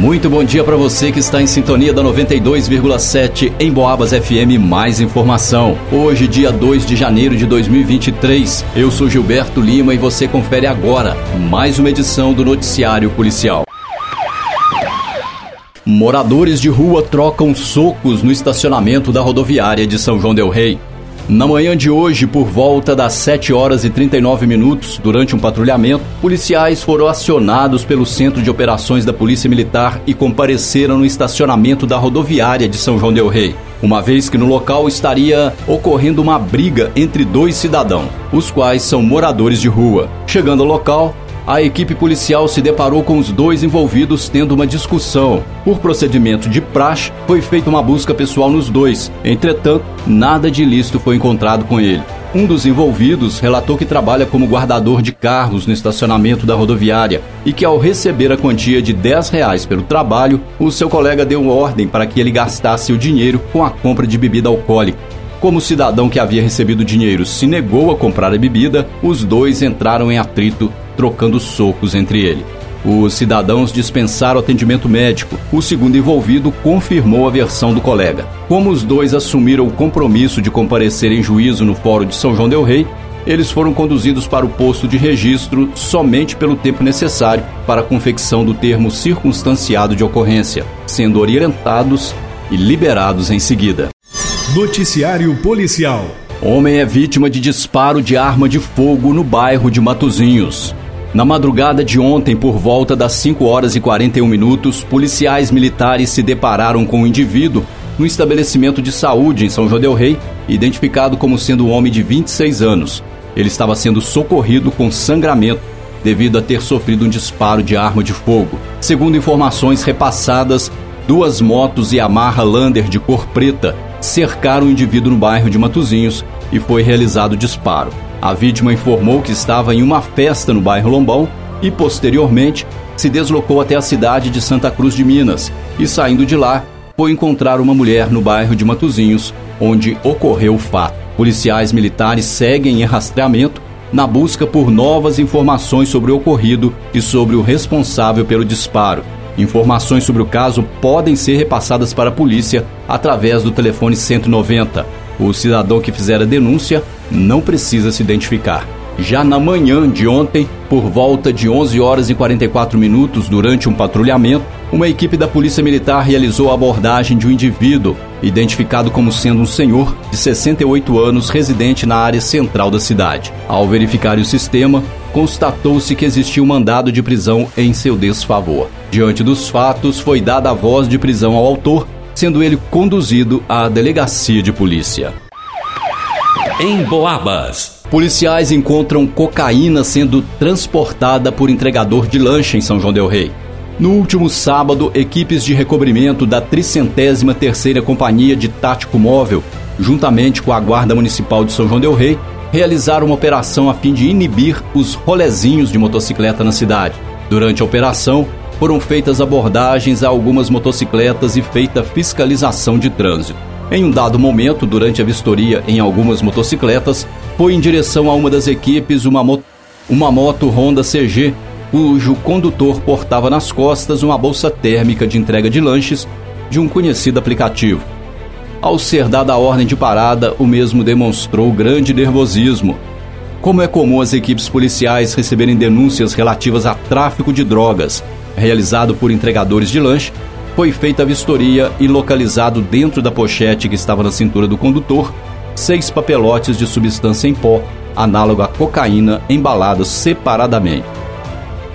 Muito bom dia para você que está em sintonia da 92,7 em Boabas FM. Mais informação. Hoje, dia 2 de janeiro de 2023. Eu sou Gilberto Lima e você confere agora mais uma edição do Noticiário Policial. Moradores de rua trocam socos no estacionamento da rodoviária de São João Del Rei. Na manhã de hoje, por volta das 7 horas e 39 minutos, durante um patrulhamento, policiais foram acionados pelo Centro de Operações da Polícia Militar e compareceram no estacionamento da rodoviária de São João del Rei, uma vez que no local estaria ocorrendo uma briga entre dois cidadãos, os quais são moradores de rua. Chegando ao local, a equipe policial se deparou com os dois envolvidos tendo uma discussão. Por procedimento de praxe, foi feita uma busca pessoal nos dois. Entretanto, nada de ilícito foi encontrado com ele. Um dos envolvidos relatou que trabalha como guardador de carros no estacionamento da rodoviária e que, ao receber a quantia de 10 reais pelo trabalho, o seu colega deu ordem para que ele gastasse o dinheiro com a compra de bebida alcoólica. Como o cidadão que havia recebido o dinheiro se negou a comprar a bebida, os dois entraram em atrito trocando socos entre ele. Os cidadãos dispensaram atendimento médico. O segundo envolvido confirmou a versão do colega. Como os dois assumiram o compromisso de comparecer em juízo no Fórum de São João Del Rei, eles foram conduzidos para o posto de registro somente pelo tempo necessário para a confecção do termo circunstanciado de ocorrência, sendo orientados e liberados em seguida. Noticiário Policial. Homem é vítima de disparo de arma de fogo no bairro de Matozinhos. Na madrugada de ontem, por volta das 5 horas e 41 minutos, policiais militares se depararam com um indivíduo no estabelecimento de saúde em São João del Rei, identificado como sendo um homem de 26 anos. Ele estava sendo socorrido com sangramento devido a ter sofrido um disparo de arma de fogo. Segundo informações repassadas, duas motos Yamaha Lander de cor preta cercaram o indivíduo no bairro de Matozinhos e foi realizado o disparo. A vítima informou que estava em uma festa no bairro Lombão e, posteriormente, se deslocou até a cidade de Santa Cruz de Minas e, saindo de lá, foi encontrar uma mulher no bairro de Matozinhos, onde ocorreu o fato. Policiais militares seguem em rastreamento na busca por novas informações sobre o ocorrido e sobre o responsável pelo disparo. Informações sobre o caso podem ser repassadas para a polícia através do telefone 190. O cidadão que fizer a denúncia não precisa se identificar. Já na manhã de ontem, por volta de 11 horas e 44 minutos, durante um patrulhamento, uma equipe da Polícia Militar realizou a abordagem de um indivíduo, identificado como sendo um senhor de 68 anos residente na área central da cidade. Ao verificar o sistema, constatou-se que existia um mandado de prisão em seu desfavor. Diante dos fatos, foi dada a voz de prisão ao autor, sendo ele conduzido à delegacia de polícia em Boabas. Policiais encontram cocaína sendo transportada por entregador de lanche em São João del Rei. No último sábado, equipes de recobrimento da 33ª Companhia de Tático Móvel, juntamente com a Guarda Municipal de São João del Rei, realizaram uma operação a fim de inibir os rolezinhos de motocicleta na cidade. Durante a operação, foram feitas abordagens a algumas motocicletas e feita fiscalização de trânsito. Em um dado momento, durante a vistoria em algumas motocicletas, foi em direção a uma das equipes uma, mo uma moto Honda CG, cujo condutor portava nas costas uma bolsa térmica de entrega de lanches de um conhecido aplicativo. Ao ser dada a ordem de parada, o mesmo demonstrou grande nervosismo. Como é comum as equipes policiais receberem denúncias relativas a tráfico de drogas, realizado por entregadores de lanche, foi feita a vistoria e localizado dentro da pochete que estava na cintura do condutor seis papelotes de substância em pó, análogo à cocaína, embalados separadamente.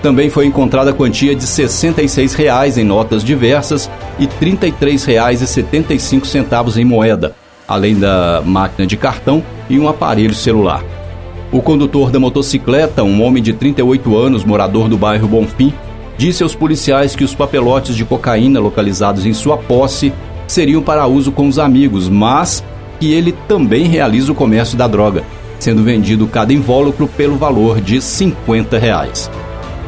Também foi encontrada a quantia de 66 reais em notas diversas e R$ 33,75 em moeda, além da máquina de cartão e um aparelho celular. O condutor da motocicleta, um homem de 38 anos, morador do bairro Bonfim, disse aos policiais que os papelotes de cocaína localizados em sua posse seriam para uso com os amigos, mas que ele também realiza o comércio da droga, sendo vendido cada invólucro pelo valor de 50 reais.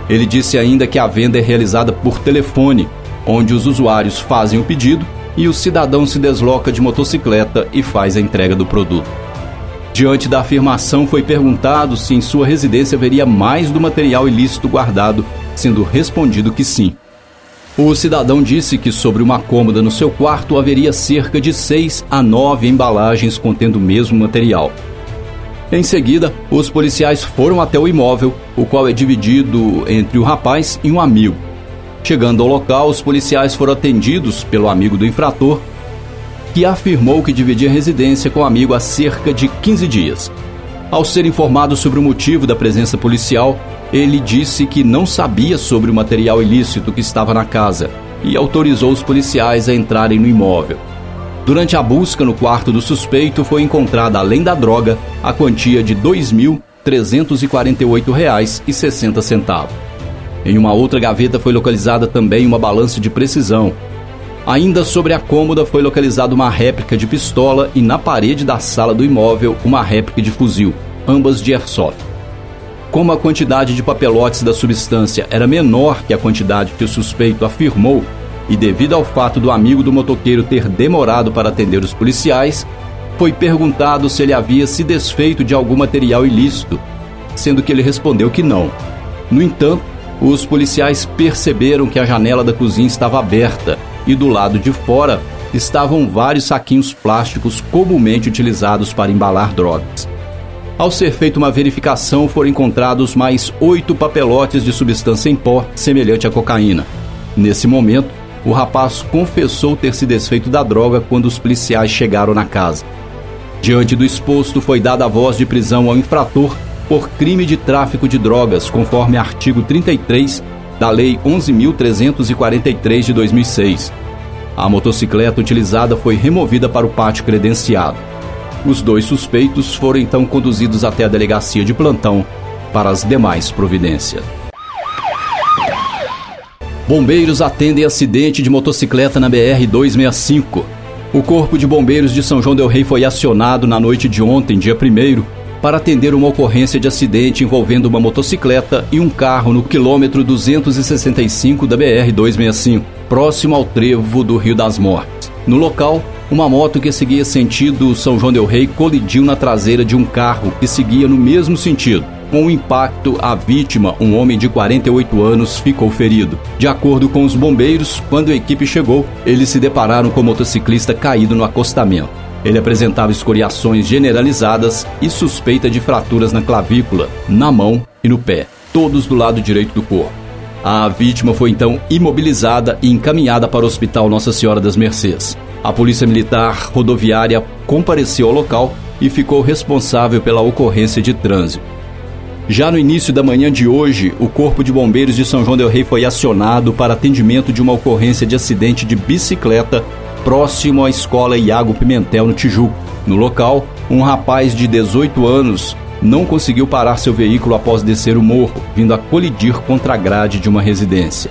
Ele disse ainda que a venda é realizada por telefone, onde os usuários fazem o pedido e o cidadão se desloca de motocicleta e faz a entrega do produto. Diante da afirmação, foi perguntado se em sua residência haveria mais do material ilícito guardado sendo respondido que sim. O cidadão disse que sobre uma cômoda no seu quarto haveria cerca de seis a nove embalagens contendo o mesmo material. Em seguida, os policiais foram até o imóvel, o qual é dividido entre o rapaz e um amigo. Chegando ao local, os policiais foram atendidos pelo amigo do infrator, que afirmou que dividia residência com o amigo há cerca de 15 dias. Ao ser informado sobre o motivo da presença policial, ele disse que não sabia sobre o material ilícito que estava na casa e autorizou os policiais a entrarem no imóvel. Durante a busca no quarto do suspeito, foi encontrada, além da droga, a quantia de R$ 2.348,60. Em uma outra gaveta foi localizada também uma balança de precisão. Ainda sobre a cômoda foi localizada uma réplica de pistola e na parede da sala do imóvel uma réplica de fuzil, ambas de airsoft. Como a quantidade de papelotes da substância era menor que a quantidade que o suspeito afirmou, e devido ao fato do amigo do motoqueiro ter demorado para atender os policiais, foi perguntado se ele havia se desfeito de algum material ilícito, sendo que ele respondeu que não. No entanto, os policiais perceberam que a janela da cozinha estava aberta e do lado de fora estavam vários saquinhos plásticos comumente utilizados para embalar drogas. Ao ser feita uma verificação, foram encontrados mais oito papelotes de substância em pó semelhante à cocaína. Nesse momento, o rapaz confessou ter se desfeito da droga quando os policiais chegaram na casa. Diante do exposto, foi dada a voz de prisão ao infrator por crime de tráfico de drogas, conforme artigo 33 da Lei 11.343 de 2006. A motocicleta utilizada foi removida para o pátio credenciado. Os dois suspeitos foram então conduzidos até a delegacia de plantão para as demais providências. Bombeiros atendem acidente de motocicleta na BR-265. O Corpo de Bombeiros de São João Del Rei foi acionado na noite de ontem, dia 1 para atender uma ocorrência de acidente envolvendo uma motocicleta e um carro no quilômetro 265 da BR-265, próximo ao trevo do Rio das Mortes. No local, uma moto que seguia sentido São João Del Rei colidiu na traseira de um carro que seguia no mesmo sentido. Com o impacto, a vítima, um homem de 48 anos, ficou ferido. De acordo com os bombeiros, quando a equipe chegou, eles se depararam com o motociclista caído no acostamento. Ele apresentava escoriações generalizadas e suspeita de fraturas na clavícula, na mão e no pé, todos do lado direito do corpo. A vítima foi então imobilizada e encaminhada para o Hospital Nossa Senhora das Mercês. A Polícia Militar Rodoviária compareceu ao local e ficou responsável pela ocorrência de trânsito. Já no início da manhã de hoje, o Corpo de Bombeiros de São João Del Rei foi acionado para atendimento de uma ocorrência de acidente de bicicleta próximo à escola Iago Pimentel, no Tijuco. No local, um rapaz de 18 anos não conseguiu parar seu veículo após descer o morro, vindo a colidir contra a grade de uma residência.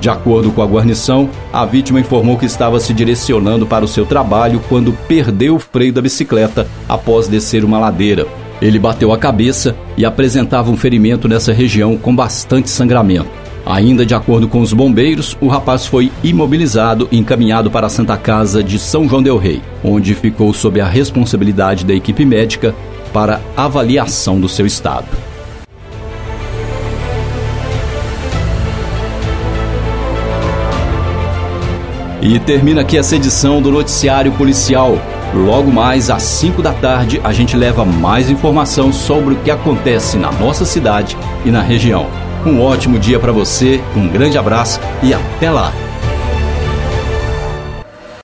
De acordo com a guarnição, a vítima informou que estava se direcionando para o seu trabalho quando perdeu o freio da bicicleta após descer uma ladeira. Ele bateu a cabeça e apresentava um ferimento nessa região com bastante sangramento. Ainda de acordo com os bombeiros, o rapaz foi imobilizado e encaminhado para a Santa Casa de São João Del Rei, onde ficou sob a responsabilidade da equipe médica para avaliação do seu estado. E termina aqui essa edição do Noticiário Policial. Logo mais às 5 da tarde, a gente leva mais informação sobre o que acontece na nossa cidade e na região. Um ótimo dia para você, um grande abraço e até lá!